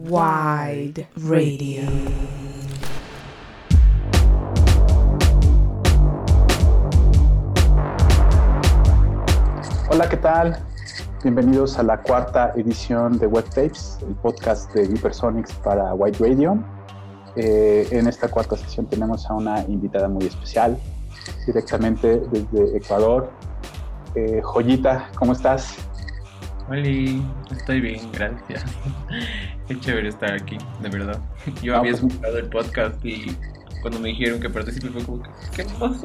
Wide Radio. Hola, ¿qué tal? Bienvenidos a la cuarta edición de Web Tapes, el podcast de Hypersonics para White Radio. Eh, en esta cuarta sesión tenemos a una invitada muy especial, directamente desde Ecuador. Eh, Joyita, ¿cómo estás? Hola, estoy bien, gracias. Qué chévere estar aquí, de verdad. Yo Ah, había pues- escuchado el podcast y cuando me dijeron que participé fue como que, ¿qué pasó?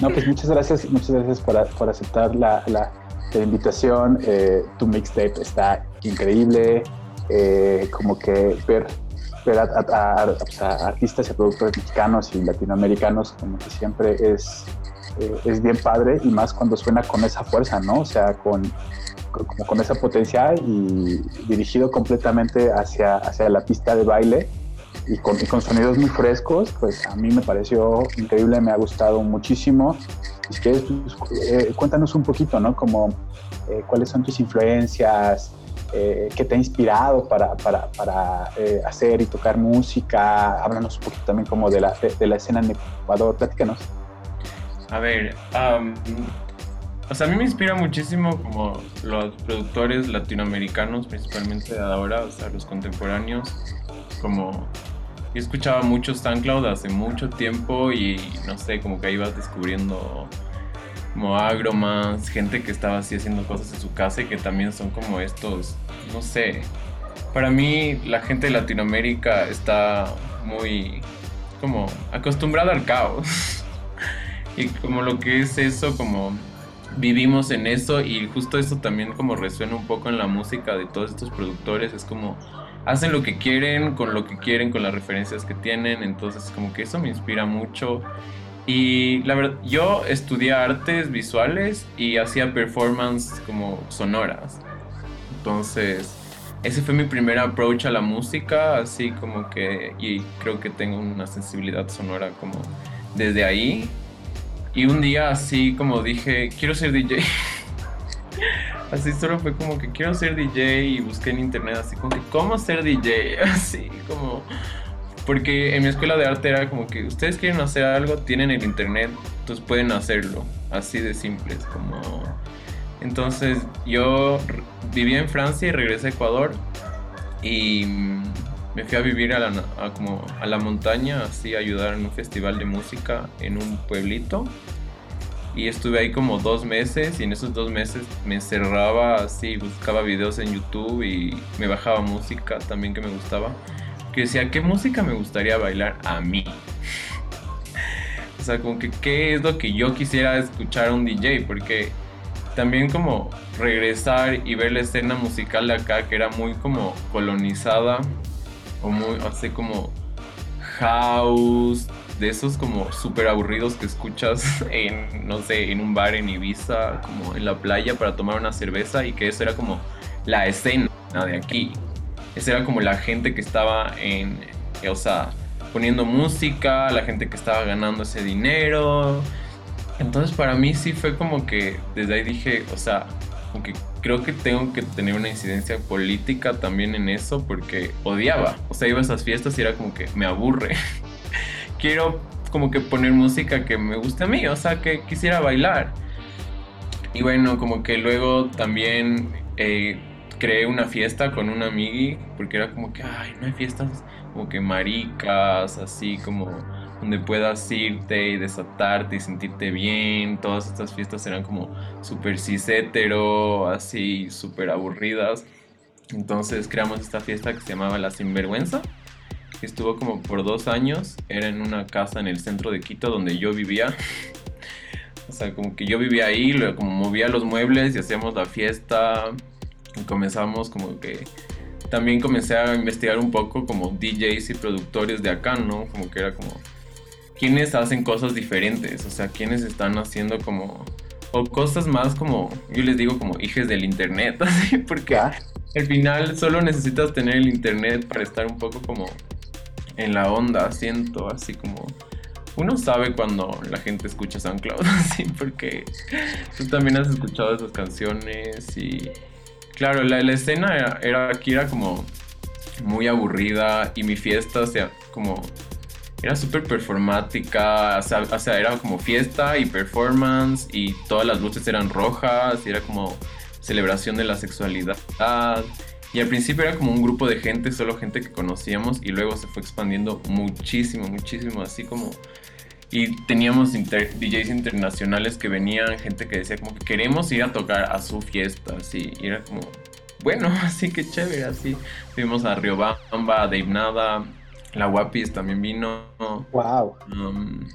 No, pues muchas gracias, muchas gracias por, por aceptar la, la- la invitación. Eh, tu mixtape está increíble. Eh, como que ver, ver a, a- a- o sea, artistas y productores mexicanos y latinoamericanos como que siempre es, eh, es bien padre y más cuando suena con esa fuerza, ¿no? O sea, con- como con esa potencia y dirigido completamente hacia, hacia la pista de baile y con, y con sonidos muy frescos, pues a mí me pareció increíble, me ha gustado muchísimo. Si quieres, pues, eh, cuéntanos un poquito, ¿no? Como eh, cuáles son tus influencias, eh, qué te ha inspirado para, para, para eh, hacer y tocar música. Háblanos un poquito también como de la, de, de la escena en Ecuador, platícanos. A ver, am, o sea, a mí me inspira muchísimo como los productores latinoamericanos, principalmente de ahora, o sea, los contemporáneos, como yo escuchaba mucho SoundCloud hace mucho tiempo y no sé, como que ahí descubriendo como agromas, gente que estaba así haciendo cosas en su casa y que también son como estos, no sé, para mí la gente de Latinoamérica está muy como acostumbrada al caos. y como lo que es eso, como vivimos en eso y justo eso también como resuena un poco en la música de todos estos productores, es como hacen lo que quieren, con lo que quieren, con las referencias que tienen, entonces como que eso me inspira mucho. Y la verdad, yo estudié artes visuales y hacía performance como sonoras. Entonces, ese fue mi primer approach a la música, así como que, y creo que tengo una sensibilidad sonora como desde ahí. Y un día así como dije, quiero ser DJ. Así solo fue como que quiero ser DJ y busqué en internet así como que cómo ser DJ, así como porque en mi escuela de arte era como que ustedes quieren hacer algo, tienen el internet, entonces pueden hacerlo, así de simples como entonces yo vivía en Francia y regresé a Ecuador y me fui a vivir a la, a como a la montaña, así a ayudar en un festival de música en un pueblito y estuve ahí como dos meses y en esos dos meses me encerraba así, buscaba videos en YouTube y me bajaba música también que me gustaba. Que decía, ¿qué música me gustaría bailar a mí? o sea, como que qué es lo que yo quisiera escuchar a un DJ, porque también como regresar y ver la escena musical de acá que era muy como colonizada o muy así como house, de esos como súper aburridos que escuchas en, no sé, en un bar en Ibiza, como en la playa para tomar una cerveza y que eso era como la escena de aquí. Esa era como la gente que estaba en, o sea, poniendo música, la gente que estaba ganando ese dinero. Entonces para mí sí fue como que desde ahí dije, o sea, como que creo que tengo que tener una incidencia política también en eso porque odiaba. O sea, iba a esas fiestas y era como que me aburre. Quiero como que poner música que me guste a mí, o sea, que quisiera bailar. Y bueno, como que luego también eh, creé una fiesta con una amigui porque era como que, ay, no hay fiestas como que maricas, así como donde puedas irte y desatarte y sentirte bien. Todas estas fiestas eran como súper cis hetero, así súper aburridas. Entonces creamos esta fiesta que se llamaba La Sinvergüenza. Estuvo como por dos años. Era en una casa en el centro de Quito donde yo vivía. O sea, como que yo vivía ahí, como movía los muebles y hacíamos la fiesta. Y comenzamos como que... También comencé a investigar un poco como DJs y productores de acá, ¿no? Como que era como... ¿Quiénes hacen cosas diferentes? O sea, ¿quiénes están haciendo como... O cosas más como... Yo les digo como hijes del internet, así, porque Ya. al final solo necesitas tener el internet para estar un poco como en la onda, siento, así como uno sabe cuando la gente escucha SoundCloud, así, porque tú también has escuchado esas canciones y claro, la, la escena era, era- aquí era como muy aburrida y mi fiesta, o sea, como era súper performática, o sea, era como fiesta y performance y todas las luces eran rojas y era como celebración de la sexualidad. Y al principio era como un grupo de gente, solo gente que conocíamos y luego se fue expandiendo muchísimo, muchísimo, así como... Y teníamos DJs internacionales que venían, gente que decía como que queremos ir a tocar a su fiesta, así, y era como, bueno, así que chévere, así. Fuimos a Riobamba, a Dave Nada, la Guapis también vino. Wow. Um,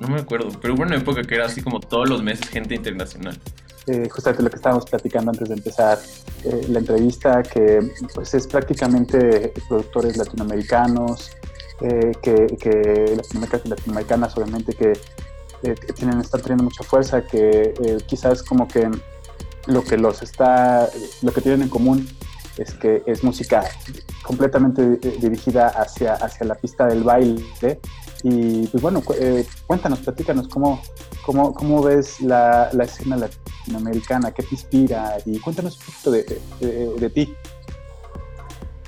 no me acuerdo, pero hubo una época que era así como todos los meses gente internacional. Eh, justamente lo que estábamos platicando antes de empezar eh, la entrevista, que pues es prácticamente productores latinoamericanos, eh, que, que latinoamericanas obviamente que, tienen, están teniendo mucha fuerza, que quizás como que lo que los está, lo que tienen en común es que es música completamente eh, dirigida hacia, hacia la pista del baile. Y pues bueno, eh, cuéntanos, platícanos cómo, cómo, cómo ves la, la, escena latinoamericana, qué te inspira y cuéntanos un poquito de, de, ti.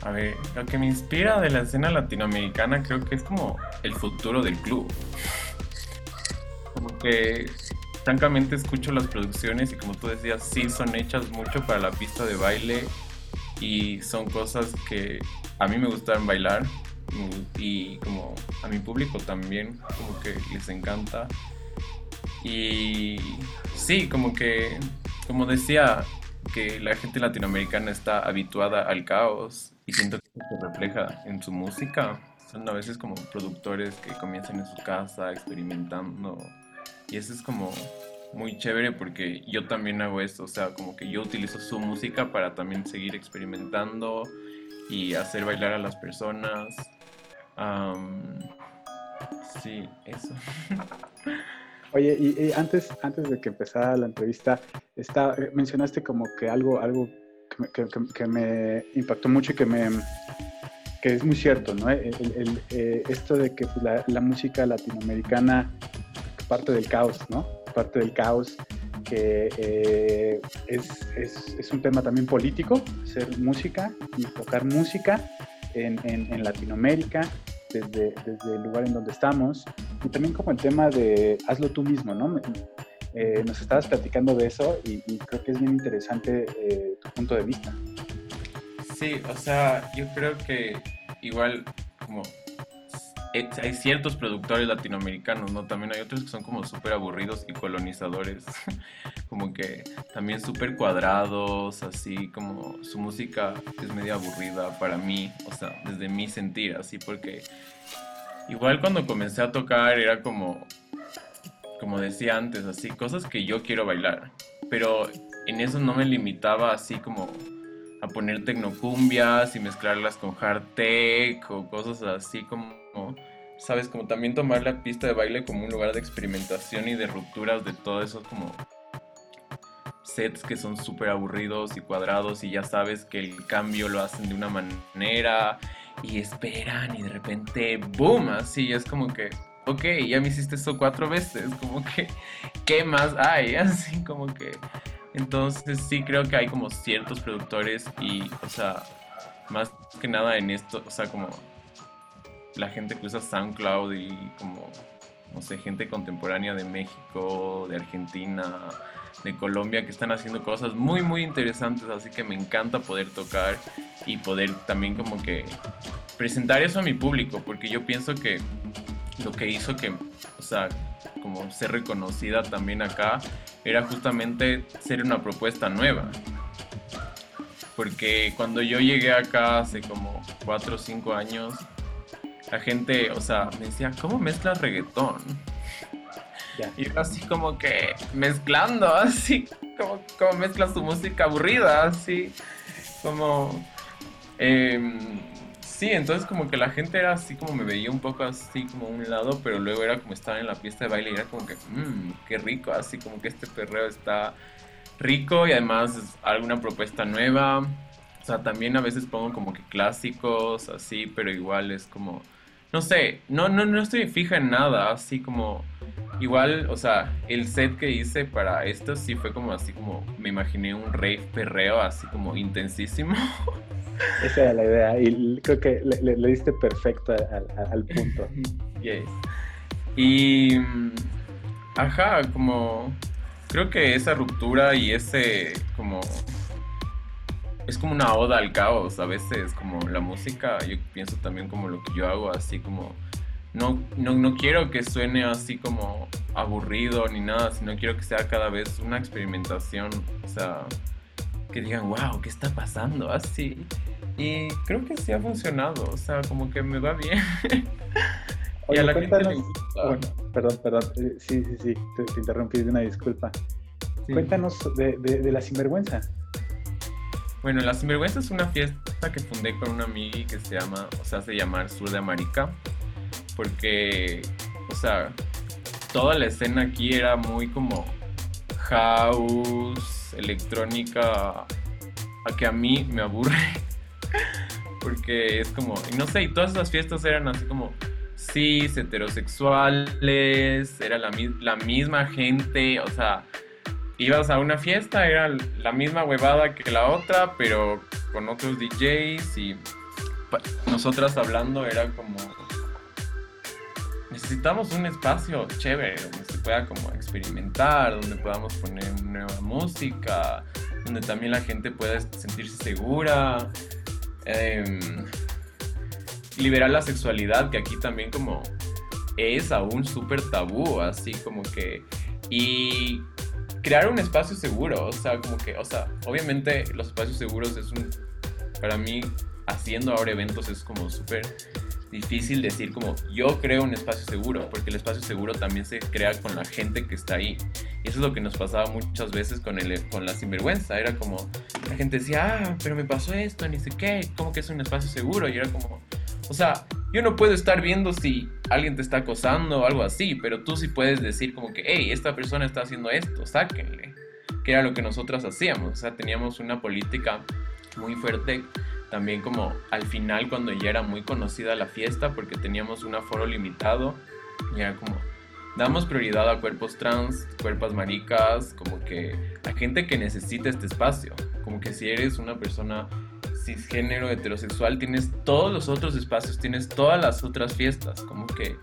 A ver, lo que me inspira de la escena latinoamericana creo que es como el futuro del club. Como que francamente escucho las producciones y como tú decías, sí son hechas mucho para la pista de baile y son cosas que a mí me gustan bailar y como a mi público también como que les encanta. Y sí como que como decía que la gente latinoamericana está habituada al caos y siento que se refleja en su música. Son a veces como productores que comienzan en su casa experimentando y eso es como muy chévere porque yo también hago esto, o sea, como que yo utilizo su música para también seguir experimentando y hacer bailar a las personas. sí, eso. Oye, y, antes, antes de que empezara la entrevista, está, mencionaste como que algo, algo que me, impactó mucho y que me que es muy cierto, ¿no? Eh, esto de que la música latinoamericana parte del caos, ¿no? Parte del caos, que eh, es, es, es, un tema también político, hacer música y tocar música en, en, Latinoamérica, desde, desde, el lugar en donde estamos, y también como el tema de hazlo tú mismo, ¿no? Eh, nos estabas platicando de eso y, creo que es bien interesante eh, tu punto de vista. Sí, o sea, yo creo que igual como hay ciertos productores latinoamericanos, ¿no? También hay otros que son como súper aburridos y colonizadores, como que también súper cuadrados, así como su música es medio aburrida para mí, o sea, desde mi sentir, así porque igual cuando comencé a tocar era como, como decía antes, así, cosas que yo quiero bailar, pero en eso no me limitaba así como a poner tecnocumbias y mezclarlas con hard tech o cosas así como sabes, como también tomar la pista de baile como un lugar de experimentación y de rupturas de todo eso como sets que son súper aburridos y cuadrados y ya sabes que el cambio lo hacen de una manera y esperan y de repente ¡boom! Así es como que, ok, ya me hiciste eso cuatro veces, como que, ¿qué más hay? Así como que... Entonces sí creo que hay como ciertos productores y, o sea, más que nada en esto, o sea, como la gente que usa SoundCloud y como, no sé, gente contemporánea de México, de Argentina, de Colombia, que están haciendo cosas muy, muy interesantes, así que me encanta poder tocar y poder también como que presentar eso a mi público, porque yo pienso que lo que hizo que, o sea, como ser reconocida también acá, era justamente ser una propuesta nueva. Porque cuando yo llegué acá hace como 4 o 5 años, la gente, o sea, me decía, ¿cómo mezclas reggaetón? Y yo así como que mezclando, así como, como mezclas tu música aburrida, así como... Em, sí, entonces como que la gente era así como me veía un poco así como a un lado, pero luego era como estar en la pista de baile y era como que, mmm, qué rico, así como que este perreo está rico y además es alguna propuesta nueva. O sea, también a veces pongo como que clásicos, así, pero igual es como no sé, no, no, no estoy fija en nada, así como igual, o sea, el set que hice para esto sí fue como así como, me imaginé un rave perreo así como intensísimo. Esa era la idea y creo que le, diste perfecto al, punto. Yes. Y, ajá, como, creo que esa ruptura y ese como es como una oda al caos a veces, como la música, yo pienso también como lo que yo hago, así como, no, no, no quiero que suene así como aburrido ni nada, sino quiero que sea cada vez una experimentación, o sea, que digan, wow, ¿qué está pasando? Así. Y creo que sí ha funcionado, o sea, como que me va bien. y a la cuéntanos, bueno, perdón, perdón, eh, sí, sí, sí, te, interrumpí, una disculpa. Cuéntanos de, de, de la sinvergüenza. Bueno, La Sinvergüenza es una fiesta que fundé con una amiga que se llama, o sea, se llama Sur de América, porque, o sea, toda la escena aquí era muy como house, electrónica, a que a mí me aburre, porque es como, no sé, y todas esas fiestas eran así como cis, heterosexuales, era la, la misma gente, o sea, ibas a una fiesta, era la misma huevada que la otra, pero con otros DJs y nosotras hablando era como necesitamos un espacio chévere donde se pueda como experimentar, donde podamos poner nueva música, donde también la gente pueda sentirse segura, em, liberar la sexualidad que aquí también como es aún súper tabú, así como que y crear un espacio seguro, o sea, como que, o sea, obviamente los espacios seguros es un, para mí, haciendo ahora eventos es como súper difícil decir como yo creo un espacio seguro, porque el espacio seguro también se crea con la gente que está ahí. Y eso es lo que nos pasaba muchas veces con, el, con la sinvergüenza. Era como, la gente decía, ah, pero me pasó esto, ni sé qué, como que es un espacio seguro. Y era como, o sea, yo no puedo estar viendo si alguien te está acosando o algo así, pero tú sí puedes decir como que, hey, esta persona está haciendo esto, sáquenle. Que era lo que nosotras hacíamos. O sea, teníamos una política muy fuerte también como al final cuando ya era muy conocida la fiesta porque teníamos un aforo limitado y como damos prioridad a cuerpos trans, cuerpos maricas, como que a gente que necesita este espacio, como que si eres una persona cisgénero, heterosexual, tienes todos los otros espacios, tienes todas las otras fiestas, como que...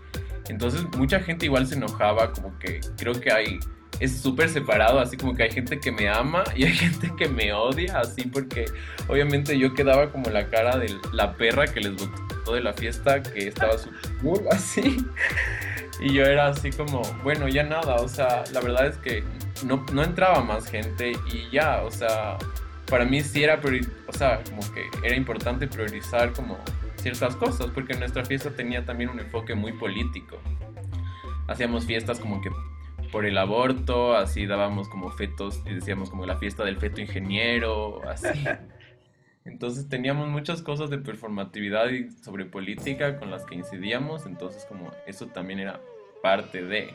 Entonces mucha gente igual se enojaba, como que creo que hay... Es súper separado, así como que hay gente que me ama y hay gente que me odia, así porque obviamente yo quedaba como la cara de la perra que les botó de la fiesta, que estaba súper así. Y yo era así como, bueno, ya nada, o sea, la verdad es que no, no entraba más gente y ya, o sea, para mí sí era, o sea, como que era importante priorizar como ciertas cosas, porque nuestra fiesta tenía también un enfoque muy político. Hacíamos fiestas como que por el aborto, así dábamos como fetos y decíamos como la fiesta del feto ingeniero, así. Entonces teníamos muchas cosas de performatividad y sobre política con las que incidíamos, entonces como eso también era parte de.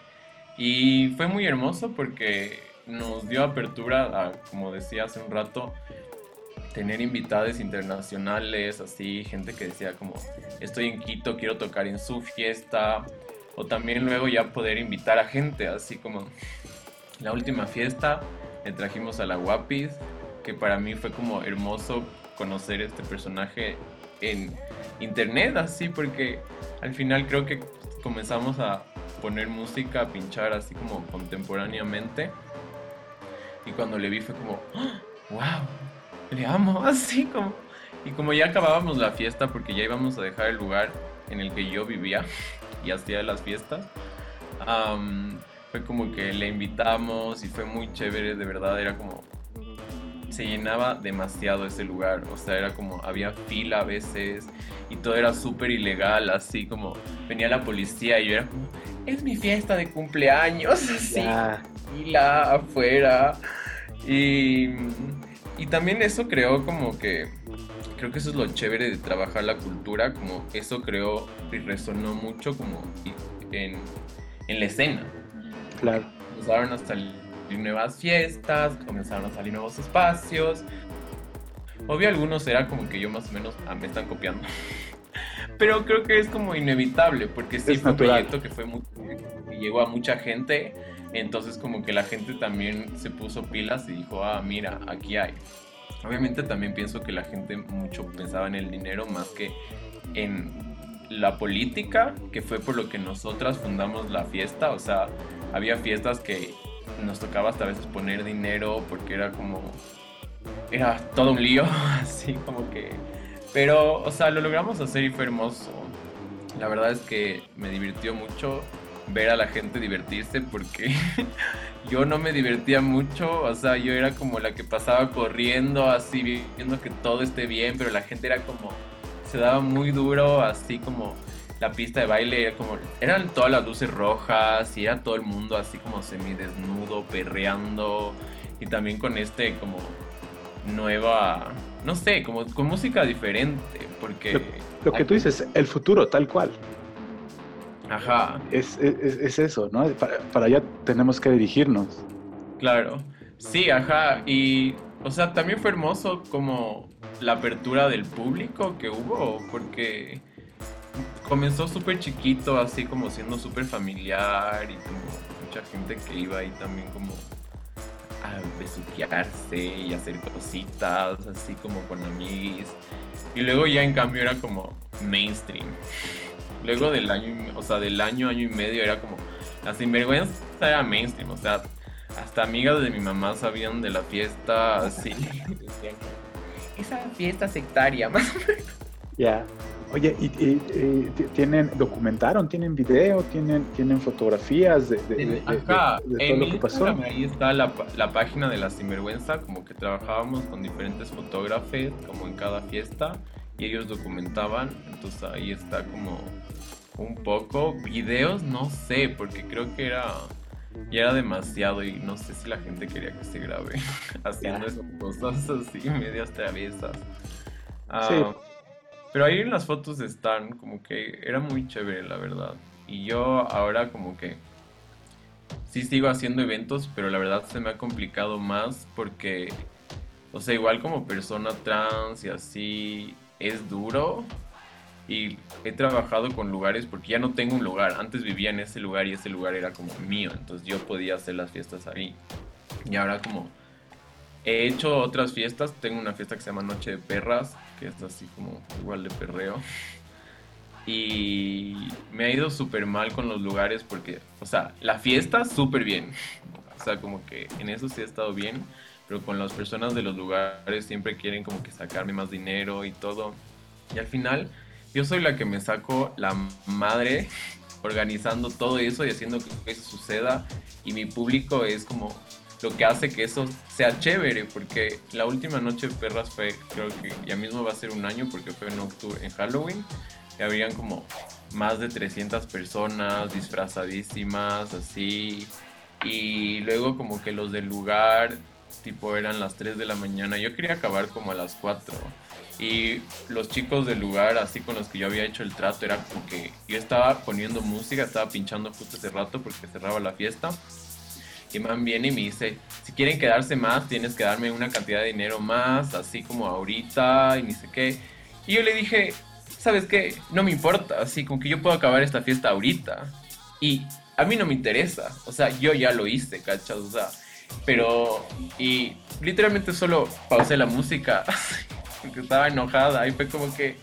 Y fue muy hermoso porque nos dio apertura a, como decía hace un rato, tener invitados internacionales, así, gente que decía como, estoy en Quito, quiero tocar en su fiesta, o también luego ya poder invitar a gente, así como la última fiesta, le trajimos a la Guapis, que para mí fue como hermoso conocer este personaje en internet, así, porque al final creo que comenzamos a poner música, a pinchar así como contemporáneamente y cuando le vi fue como, wow, le amo, así como. Y como ya acabábamos la fiesta, porque ya íbamos a dejar el lugar en el que yo vivía y hacía las fiestas, fue como que le invitamos y fue muy chévere, de verdad, era como. Se llenaba demasiado ese lugar, o sea, era como, había fila a veces y todo era súper ilegal, así como venía la policía y yo era como, es mi fiesta de cumpleaños, así la afuera. Y, y también eso creó como que, creo que eso es lo chévere de trabajar la cultura, como eso creó y resonó mucho como en, en la escena. Claro. Comenzaron a salir nuevas fiestas, comenzaron a salir nuevos espacios. Obvio algunos era como que yo más o menos ah, me están copiando. pero creo que es como inevitable, porque sí fue un proyecto que fue muy, llegó a mucha gente, entonces como que la gente también se puso pilas y dijo, ah, mira, aquí hay. Obviamente también pienso que la gente mucho pensaba en el dinero más que en la política, que fue por lo que nosotras fundamos la fiesta, o sea, había fiestas que nos tocaba hasta a veces poner dinero porque era como era todo un lío, así como que pero o sea, lo logramos hacer y fue hermoso. La verdad es que me divirtió mucho ver a la gente divertirse porque yo no me divertía mucho, o sea, yo era como la que pasaba corriendo así viendo que todo esté bien, pero la gente era como se daba muy duro, así como la pista de baile era como eran todas las luces rojas y era todo el mundo así como semidesnudo, perreando y también con este como nueva, no sé, como con música diferente, porque lo, que tú dices, el futuro tal cual. Ajá. Es, es, eso, ¿no? Para, para, allá tenemos que dirigirnos. Claro. Sí, ajá. Y, o sea, también fue hermoso como la apertura del público que hubo, porque comenzó súper chiquito, así como siendo súper familiar y como mucha gente que iba ahí también como a besuquearse y hacer cositas, así como con amigos. Y luego ya en cambio era como mainstream. Luego del año, o sea, del año, año y medio era como, la sinvergüenza era mainstream, o sea, hasta amigas de mi mamá sabían de la fiesta, así. esa fiesta sectaria, más o menos. Ya. Oye, ¿y, tienen, documentaron, tienen video, tienen, tienen fotografías de, de, todo lo que pasó? Ahí está la, la, página de la Sinvergüenza, como que trabajábamos con diferentes fotógrafos, como en cada fiesta, y ellos documentaban, entonces ahí está como un poco. Videos, no sé, porque creo que era ya era demasiado y no sé si la gente quería que se grabe haciendo esas cosas así, medias traviesas. Ah, pero ahí en las fotos están, como que era muy chévere, la verdad. Y yo ahora como que sí sigo haciendo eventos, pero la verdad se me ha complicado más porque, o sea, igual como persona trans y así, es duro. Y he trabajado con lugares porque ya no tengo un lugar. Antes vivía en ese lugar y ese lugar era como mío. Entonces yo podía hacer las fiestas ahí. Y ahora como he hecho otras fiestas. Tengo una fiesta que se llama Noche de Perras que es así como igual de perreo. Y me ha ido súper mal con los lugares porque, o sea, la fiesta súper bien. O sea, como que en eso sí ha estado bien, pero con las personas de los lugares siempre quieren como que sacarme más dinero y todo. Y al final, yo soy la que me saco la madre organizando todo eso y haciendo que eso suceda. Y mi público es como lo que hace que eso sea chévere, porque la última noche de perras fue, creo que ya mismo va a ser un año, porque fue en octubre, en Halloween, y habrían como más de 300 personas disfrazadísimas, así, y luego como que los del lugar, tipo eran las 3 de la mañana, yo quería acabar como a las 4. Y los chicos del lugar, así con los que yo había hecho el trato, era como que yo estaba poniendo música, estaba pinchando justo ese rato porque cerraba la fiesta y man viene y me dice, si quieren quedarse más, tienes que darme una cantidad de dinero más, así como ahorita, y ni sé qué. Y yo le dije, ¿sabes qué? No me importa, así como que yo puedo acabar esta fiesta ahorita. Y a mí no me interesa, o sea, yo ya lo hice, ¿cachas? O sea, pero, y literalmente solo pausé la música, porque estaba enojada, y fue como que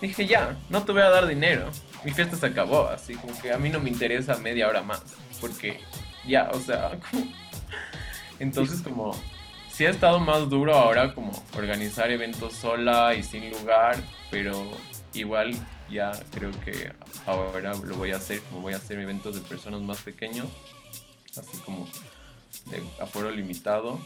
dije, ya, no te voy a dar dinero. Mi fiesta se acabó, así como que a mí no me interesa media hora más, porque ya, o sea, entonces como sí ha estado más duro ahora como organizar eventos sola y sin lugar, pero igual ya creo que ahora lo voy a hacer, como voy a hacer eventos de personas más pequeños, así como de aforo limitado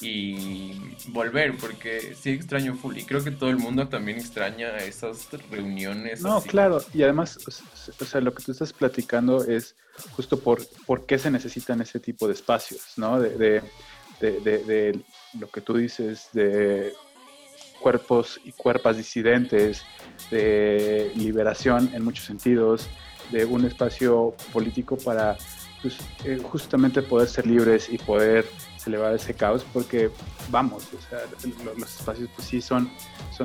y volver, porque sí extraño full. Y creo que todo el mundo también extraña esas reuniones. No, claro, y además, o sea, lo que tú estás platicando es justo por, por qué se necesitan ese tipo de espacios, ¿no? De, de, de, lo que tú dices, de cuerpos y cuerpas disidentes, de liberación en muchos sentidos, de un espacio político para pues, eh, justamente poder ser libres y poder elevar ese caos porque vamos, o sea, los, espacios pues sí son,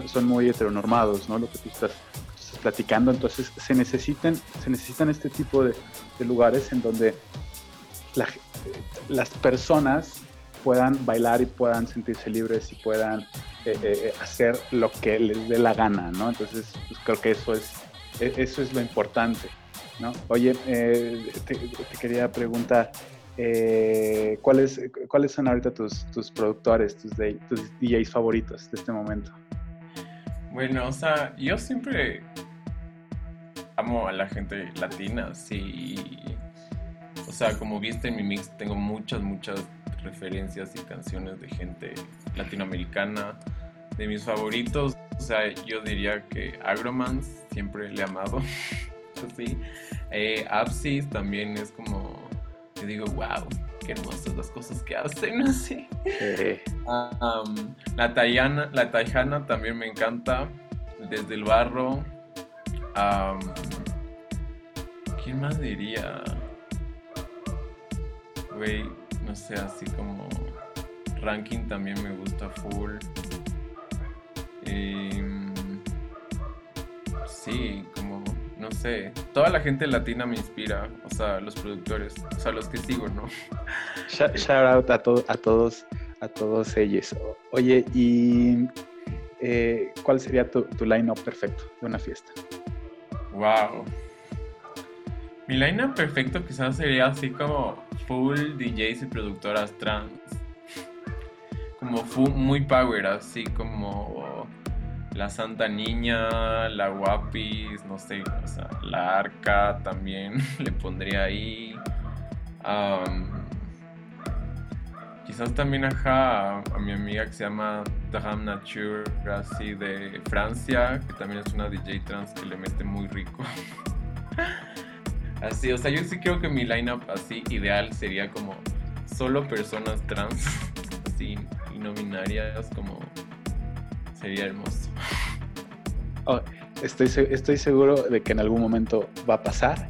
son, muy heteronormados, ¿no? Lo que tú estás, platicando. Entonces se necesitan, se necesitan este tipo de, lugares en donde las personas puedan bailar y puedan sentirse libres y puedan eh, eh, hacer lo que les dé la gana, ¿no? Entonces, pues, creo que eso es, e, eso es lo importante, ¿no? Oye, eh, te, quería preguntar, ¿cuáles, ¿cuáles son ahorita tus, tus productores, tus, tus DJs favoritos de este momento? Bueno, o sea, yo siempre amo a la gente latina, sí. O sea, como viste en mi mix, tengo muchas, muchas referencias y canciones de gente latinoamericana. De mis favoritos, o sea, yo diría que Agromans, siempre le he amado. así. Eh, Apsis también es como, yo digo, wow, qué hermosas las cosas que hacen, así. la Tayana, la Tayana también me encanta. Desde el barro. ¿Quién más diría? Güey, no sé, así como ranking también me gusta full. Em, sí, como, sé, toda la gente latina me inspira, o sea, los productores, o sea, los que sigo, ¿no? Shout, out a, a todos, a todos ellos. Oye, ¿y eh, cuál sería tu, tu line-up perfecto de una fiesta? Wow. Mi line-up perfecto quizás sería así como full DJs y productoras trans. Como full, muy power, así como la Santa Niña, la Guapis, no sé, o sea, la Arca también le pondría ahí. quizás también ajá, a, mi amiga que se llama Taham Nature, así de Francia, que también es una DJ trans que le mete muy rico. Así, o sea, yo sí creo que mi lineup así ideal sería como solo personas trans, así, y no binarias, como sería hermoso. Oh, estoy, estoy seguro de que en algún momento va a pasar.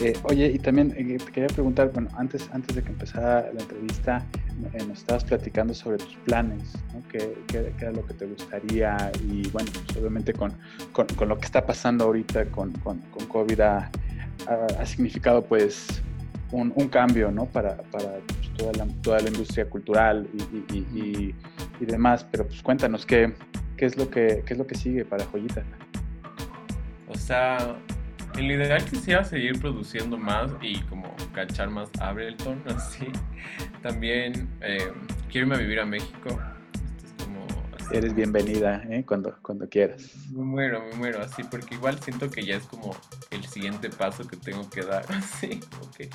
Eh, oye, y también eh, te quería preguntar, bueno, antes, antes de que empezara la entrevista, eh, nos estabas platicando sobre tus planes, ¿no? ¿Qué, era lo que te gustaría? Y bueno, pues obviamente con, con, con, lo que está pasando ahorita con, con, COVID ha, significado pues un, cambio ¿no? para, para pues, toda, la, toda, la, industria cultural y, y, demás, pero pues cuéntanos qué, qué, es lo que, qué es lo que sigue para Joyita. O sea, en lo ideal quisiera seguir produciendo más y como cachar más Ableton, así. También eh, quiero irme a vivir a México Eres bienvenida ¿eh? cuando, cuando quieras. Me muero, me muero, así, porque igual siento que ya es como el siguiente paso que tengo que dar, así, ok.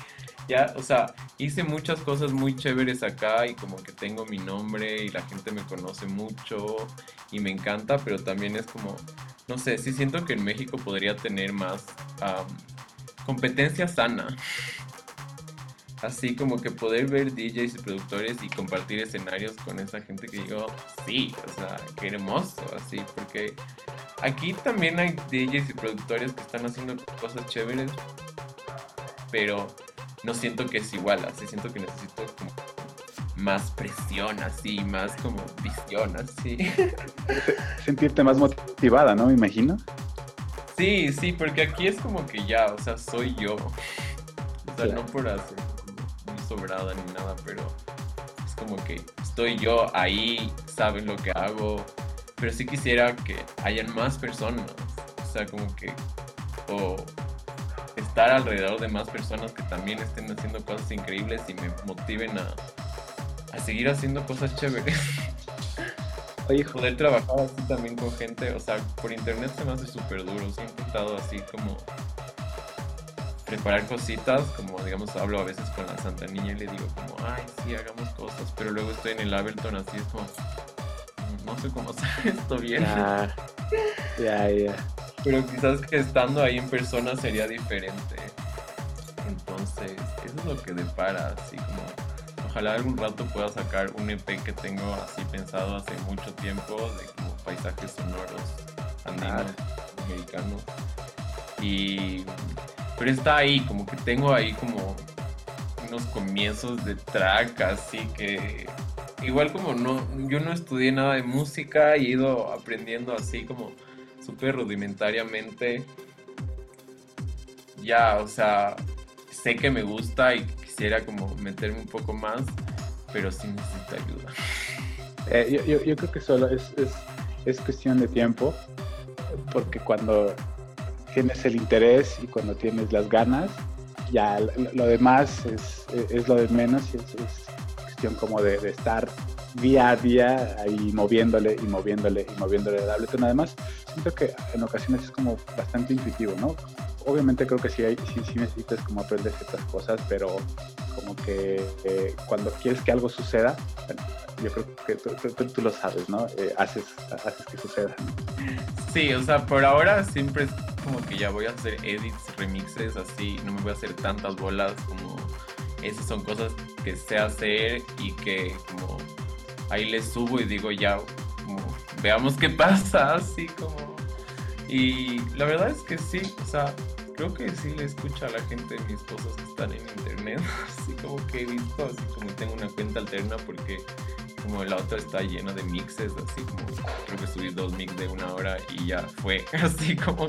Ya, o sea, hice muchas cosas muy chéveres acá y como que tengo mi nombre y la gente me conoce mucho y me encanta, pero también es como, no sé, sí siento que en México podría tener más competencia sana así como que poder ver DJs y productores y compartir escenarios con esa gente que digo, sí, o sea, qué hermoso, así, porque aquí también hay DJs y productores que están haciendo cosas chéveres, pero no siento que es igual, así siento que necesito como más presión, así, más como visión, así. Sentirte más motivada, ¿no? Me imagino. Sí, sí, porque aquí es como que ya, o sea, soy yo. O sea, no por hacer sobrada ni nada, pero es como que estoy yo ahí, saben lo que hago, pero sí quisiera que hayan más personas, o sea, como que, o estar alrededor de más personas que también estén haciendo cosas increíbles y me motiven a, a seguir haciendo cosas chéveres. Oye, poder trabajar así también con gente, o sea, por internet se me hace súper duro, siempre he estado así como preparar cositas, como digamos hablo a veces con la Santa Niña y le digo como, ay, sí, hagamos cosas, pero luego estoy en el Ableton así, es como, no sé cómo hacer esto bien. Ya, ya, Pero quizás que estando ahí en persona sería diferente. Entonces, eso es lo que depara, así como, ojalá algún rato pueda sacar un EP que tengo así pensado hace mucho tiempo, de como paisajes sonoros andinos, americanos. Y pero está ahí, como que tengo ahí como unos comienzos de track, así que igual como no, yo no estudié nada de música he ido aprendiendo así como súper rudimentariamente. Ya, o sea, sé que me gusta y quisiera como meterme un poco más, pero sí necesito ayuda. Eh, yo, yo, creo que solo es, es, es, cuestión de tiempo, porque cuando tienes el interés y cuando tienes las ganas, ya lo, demás es, es, lo de menos y es, cuestión como de, de, estar día a día ahí moviéndole y moviéndole y moviéndole el Ableton. Además, siento que en ocasiones es como bastante intuitivo, ¿no? Obviamente creo que sí, hay, sí, sí necesitas como aprender ciertas cosas, pero como que eh, cuando quieres que algo suceda, yo creo que tú, lo sabes, ¿no? Eh, haces, haces que suceda. Sí, o sea, por ahora siempre es como que ya voy a hacer edits, remixes, así, no me voy a hacer tantas bolas como esas son cosas que sé hacer y que como ahí le subo y digo ya, como veamos qué pasa, así como... Y la verdad es que sí, o sea, creo que sí le escucho a la gente mis cosas que están en internet, así como que he visto, así como tengo una cuenta alterna porque como la otra está llena de mixes, así como creo que subí dos mix de una hora y ya fue, así como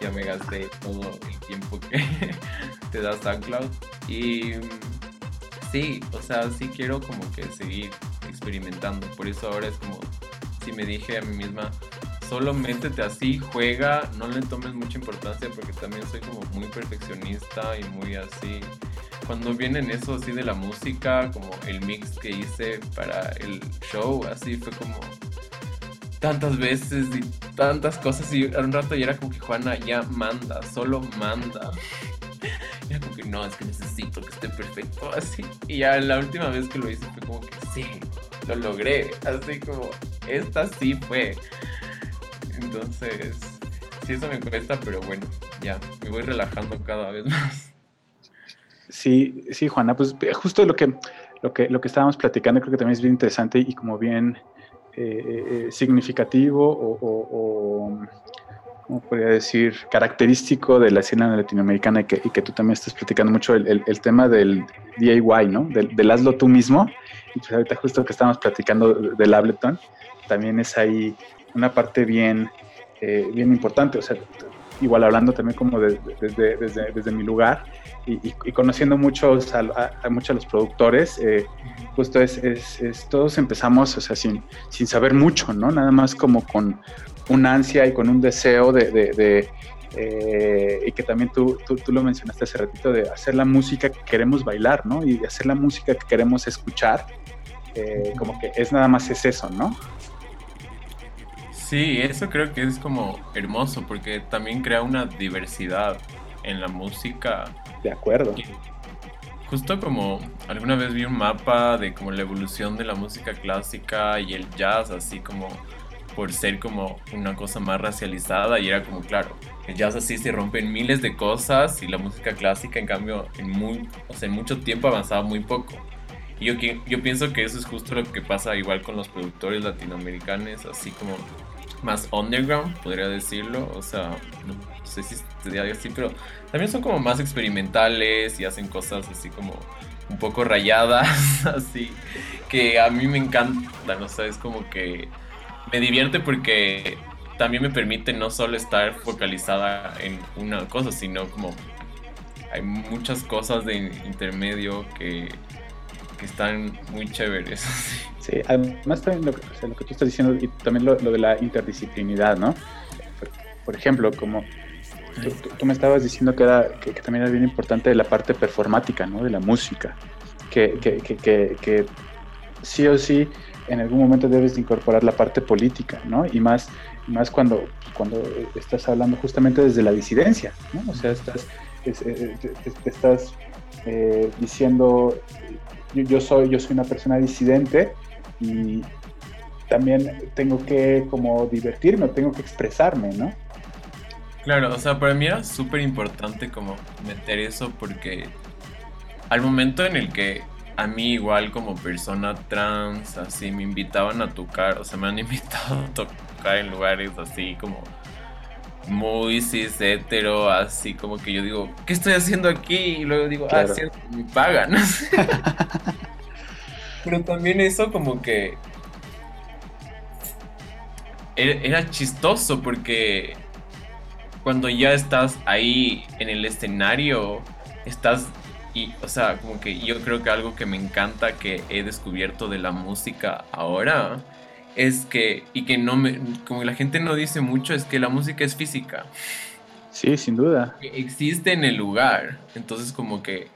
ya me gasté todo el tiempo que te da SoundCloud y sí, o sea, sí quiero como que seguir experimentando, por eso ahora es como si me dije a mí misma solo métete así, juega, no le tomes mucha importancia porque también soy como muy perfeccionista y muy así. Cuando vienen eso así de la música, como el mix que hice para el show, así fue como tantas veces y tantas cosas y un rato ya era como que Juana ya manda, solo manda. Era como que no, es que necesito que esté perfecto así. Y ya la última vez que lo hice fue como que sí, lo logré. Así como, esta sí fue. Entonces, sí, eso me cuesta, pero bueno, ya, me voy relajando cada vez más. Sí, sí, Juana, pues justo lo que, lo que, lo que estábamos platicando creo que también es bien interesante y como bien eh, eh, significativo o, o, ¿cómo podría decir? Característico de la escena latinoamericana y que, y que tú también estás platicando mucho el, el, tema del DIY, ¿no? Del, del, hazlo tú mismo. Y pues ahorita justo que estábamos platicando del Ableton, también es ahí una parte bien, eh, bien importante. O sea, igual hablando también como desde, desde, mi lugar y, conociendo muchos a, a, muchos los productores, eh, justo es, es, todos empezamos, sin, sin saber mucho, ¿no? Nada más como con una ansia y con un deseo de, eh, y que también tú, tú, tú, lo mencionaste hace ratito, de hacer la música que queremos bailar, ¿no? Y hacer la música que queremos escuchar, como que es nada más es eso, ¿no? Sí, eso creo que es como hermoso porque también crea una diversidad en la música. De acuerdo. Justo como alguna vez vi un mapa de como la evolución de la música clásica y el jazz, así como por ser como una cosa más racializada y era como claro, el jazz así se rompe en miles de cosas y la música clásica en cambio en muy, o sea, en mucho tiempo avanzaba muy poco. Y yo, yo pienso que eso es justo lo que pasa igual con los productores latinoamericanos, así como más underground, podría decirlo. O sea, sé si sería así, pero también son como más experimentales y hacen cosas así como un poco rayadas, así, que a mí me encanta, no sé, es como que me divierte porque también me permite no solo estar focalizada en una cosa, sino como hay muchas cosas de intermedio que que están muy chéveres. Sí, además también lo, que, tú estás diciendo y también lo, de la interdisciplinidad, ¿no? Por, ejemplo, como tú, me estabas diciendo que, era, que, también era bien importante la parte performática, ¿no? De la música, que, sí o sí en algún momento debes incorporar la parte política, ¿no? Y más, más cuando, cuando estás hablando justamente desde la disidencia. O sea, estás, eh, estás eh, diciendo yo, soy, yo soy una persona disidente y también tengo que como divertirme, tengo que expresarme, ¿no? Claro, o sea, para mí era súper importante como meter eso porque al momento en el que a mí igual como persona trans, así me invitaban a tocar, o sea, me han invitado a tocar en lugares así como muy cis hetero, así como que yo digo, ¿qué estoy haciendo aquí? Y luego digo, ah, sí, me pagan. Pero también eso como que era chistoso porque cuando ya estás ahí en el escenario, estás y, o sea, como que yo creo que algo que me encanta que he descubierto de la música ahora es que, y que no me, como la gente no dice mucho, es que la música es física. Sí, sin duda. existe en el lugar. Entonces, como que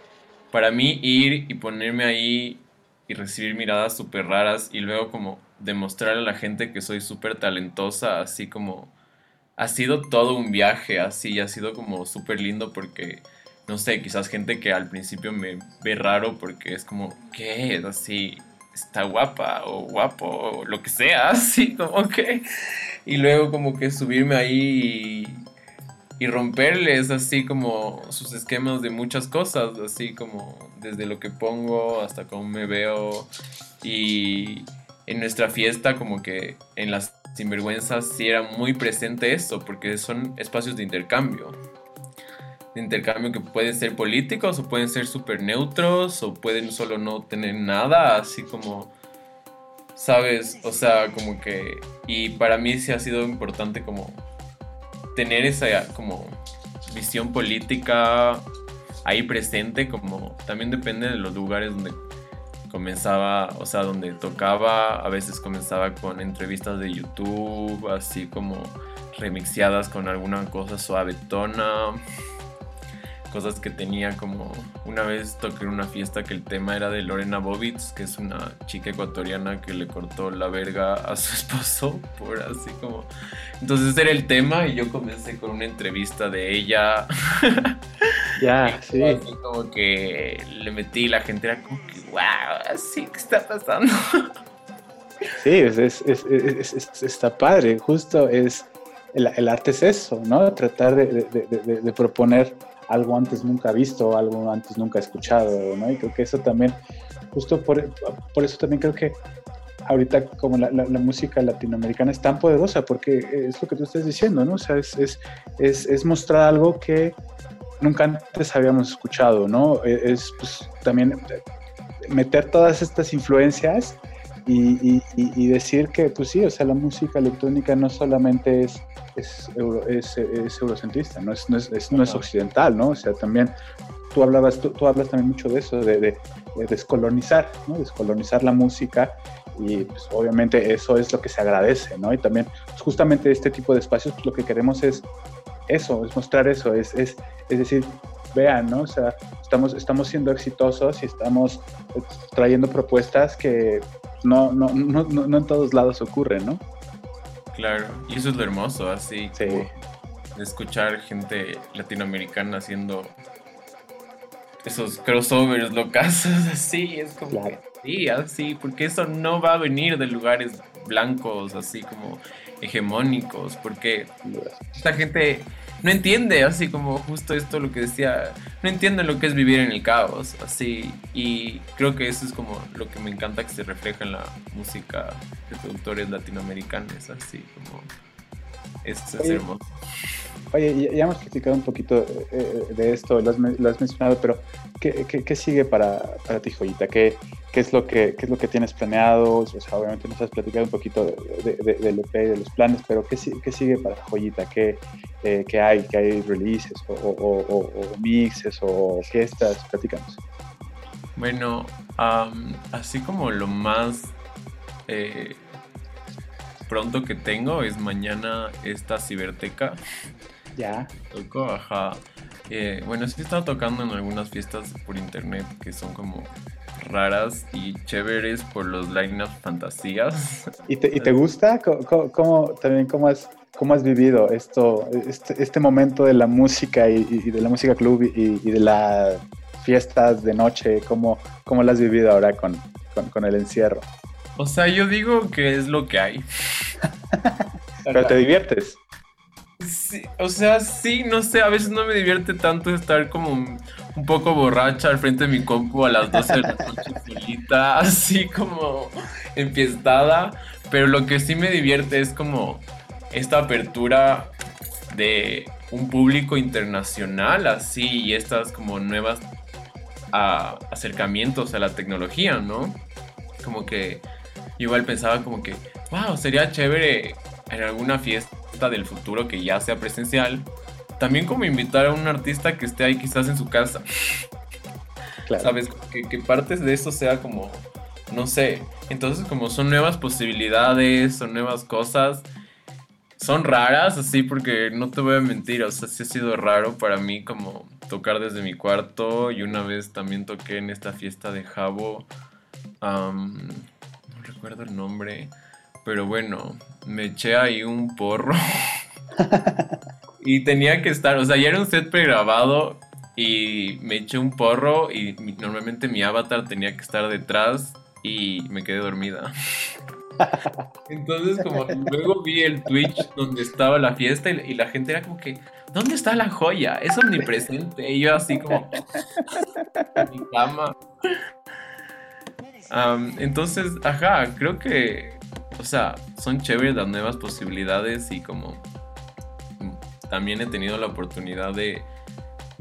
para mí ir y ponerme ahí y recibir miradas súper raras y luego como demostrar a la gente que soy súper talentosa, así como ha sido todo un viaje, así, ha sido como súper lindo porque, no sé, quizás gente que al principio me ve raro porque es como, ¿qué es así? Está guapa o guapo o lo que sea, así como que... Y luego como que subirme ahí y, y romperles así como sus esquemas de muchas cosas, así como desde lo que pongo hasta cómo me veo y en nuestra fiesta como que en las sinvergüenzas sí era muy presente eso, porque son espacios de intercambio. De intercambio que pueden ser políticos o pueden ser súper neutros o pueden solo no tener nada, así como, ¿sabes? O sea, como que... Y para mí sí ha sido importante como tener esa como visión política ahí presente, como también depende de los lugares donde comenzaba, o sea, donde tocaba, a veces comenzaba con entrevistas de YouTube, así como remixeadas con alguna cosa suavetona, cosas que tenía como una vez toqué en una fiesta que el tema era de Lorena Bobitz, que es una chica ecuatoriana que le cortó la verga a su esposo, por así como... Entonces era el tema y yo comencé con una entrevista de ella. Ya, sí. Como que le metí la gente era como que, wow, así que está pasando. Sí, es, es, es, está padre, justo es, el, el, arte es eso, ¿no? Tratar de, de, de, proponer algo antes nunca visto, algo antes nunca escuchado, ¿no? Y creo que eso también, justo por, por eso también creo que ahorita como la, la, música latinoamericana es tan poderosa, porque es lo que tú estás diciendo, ¿no? O sea, es, es, es, es mostrar algo que nunca antes habíamos escuchado, ¿no? E, es pues, también meter todas estas influencias y, y, decir que, pues sí, o sea, la música electrónica no solamente es, es, es, eurocentrista, no es, no, es, no es occidental, ¿no? O sea, también tú hablabas, tú, tú hablas también mucho de eso, de, de, descolonizar, ¿no? Descolonizar la música y pues obviamente eso es lo que se agradece, ¿no? Y también pues, justamente este tipo de espacios pues, lo que queremos es eso, es mostrar eso, es, es, es decir, vean, ¿no? O sea, estamos, estamos siendo exitosos y estamos eh, trayendo propuestas que no, no, no, no, en todos lados ocurren, ¿no? Claro, y eso es lo hermoso, así sí. de escuchar gente latinoamericana haciendo esos crossovers locas, así, es como claro. sí, así, porque eso no va a venir de lugares blancos, así como hegemónicos, porque esta gente no entiende, así como justo esto lo que decía, no entiende lo que es vivir en el caos, así, y creo que eso es como lo que me encanta que se refleja en la música de productores latinoamericanos, así como es, es hermoso. Oye, ya hemos platicado un poquito eh, de esto, lo has, mencionado, pero ¿qué, qué, sigue para, para, ti, Joyita? ¿Qué, qué, es lo que, ¿Qué es lo que tienes planeado? O sea, obviamente nos has platicado un poquito de, de, del EP, de los planes, pero ¿qué, qué sigue para Joyita? ¿Qué, eh, qué hay? ¿Qué hay releases o, o, o, mixes o fiestas? Platícanos. Bueno, um, así como lo más... Eh, pronto que tengo es mañana esta ciberteca ya. Toco, ajá. Eh, bueno, sí he estado tocando en algunas fiestas por internet que son como raras y chéveres por los line-up fantasías. ¿Y te, y te gusta? ¿Cómo, también cómo has, cómo has vivido esto, este, este momento de la música y, de la música club y, de las fiestas de noche? ¿Cómo, cómo lo has vivido ahora con, con, con el encierro? O sea, yo digo que es lo que hay. Pero te diviertes o sea, sí, no sé, a veces no me divierte tanto estar como un, poco borracha al frente de mi compu a las 12 de la noche solita, así como enfiestada, pero lo que sí me divierte es como esta apertura de un público internacional, así, y estas como nuevas acercamientos a la tecnología, ¿no? Como que igual pensaba como que, wow, sería chévere en alguna fiesta del futuro que ya sea presencial, también como invitar a un artista que esté ahí quizás en su casa. ¿Sabes? Que, que partes de eso sea como, no sé. Entonces como son nuevas posibilidades, son nuevas cosas. Son raras, así porque no te voy a mentir, o sea, sí ha sido raro para mí como tocar desde mi cuarto y una vez también toqué en esta fiesta de Jabo. no recuerdo el nombre, pero bueno, me eché ahí un porro. y tenía que estar, o sea, ya era un set pregrabado y me eché un porro y normalmente mi avatar tenía que estar detrás y me quedé dormida. Entonces como luego vi el Twitch donde estaba la fiesta y, la gente era como que, ¿dónde está la joya? Es omnipresente. Y yo así como en mi cama. entonces, ajá, creo que, o sea, son chéveres las nuevas posibilidades y como también he tenido la oportunidad de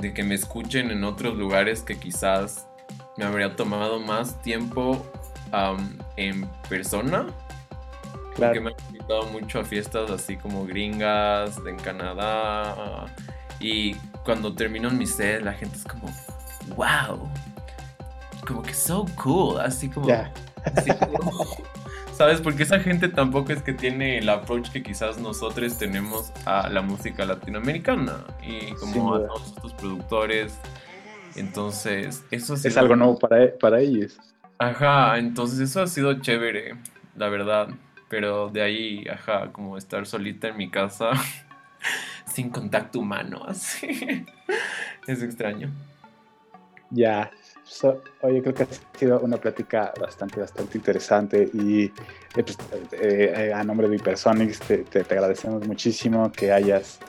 de que me escuchen en otros lugares que quizás me habría tomado más tiempo en persona. Claro. Porque me han invitado mucho a fiestas así como gringas, en Canadá. Y cuando termino mi set, la gente es como, wow. Como que so cool. Así como. Así como ¿Sabes? Porque esa gente tampoco es que tiene el approach que quizás nosotros tenemos a la música latinoamericana y como a todos estos productores. Entonces, eso es algo nuevo para, e, para ellos. Ajá, entonces eso ha sido chévere, la verdad. Pero de ahí, ajá, como estar solita en mi casa sin contacto humano, así. es extraño. Ya, oye, creo que ha sido una plática bastante, bastante interesante y eh, pues, eh, eh, a nombre de Hypersonics te, te, agradecemos muchísimo que hayas,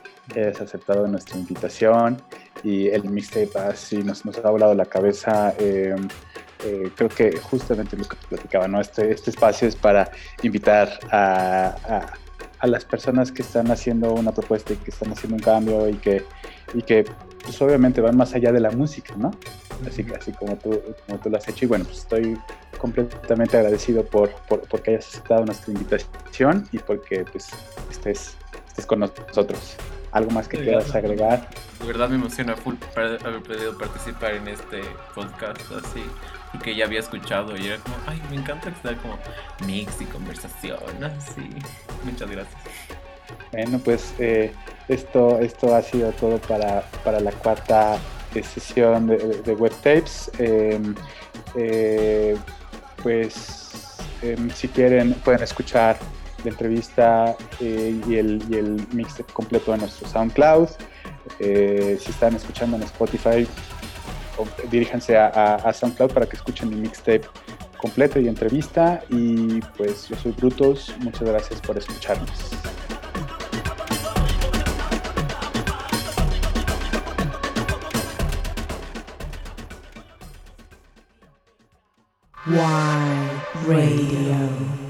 aceptado nuestra invitación y el mixtape así nos, nos ha volado la cabeza. creo que justamente lo que platicaba, ¿no? Este, este espacio es para invitar a, a, las personas que están haciendo una propuesta y que están haciendo un cambio y que, y que pues obviamente van más allá de la música, ¿no? Así, así como, tú, como tú lo has hecho. Y bueno, pues estoy completamente agradecido por, por, porque hayas aceptado nuestra invitación y porque pues estés, estés con nosotros. ¿Algo más que quieras agregar? De verdad me emociona full haber podido participar en este podcast así, porque ya había escuchado y era como, ay, me encanta que sea como mix y conversación, así. Muchas gracias. Bueno, pues eh, esto, esto ha sido todo para, para la cuarta sesión de, de web tapes. Em, eh, pues em, si quieren pueden escuchar la entrevista eh, y, el, y el mixtape completo de nuestro SoundCloud. si están escuchando en Spotify, diríjanse a, a, SoundCloud para que escuchen mi mixtape completo y entrevista. Y pues yo soy Brutos, muchas gracias por escucharnos. Y Radio.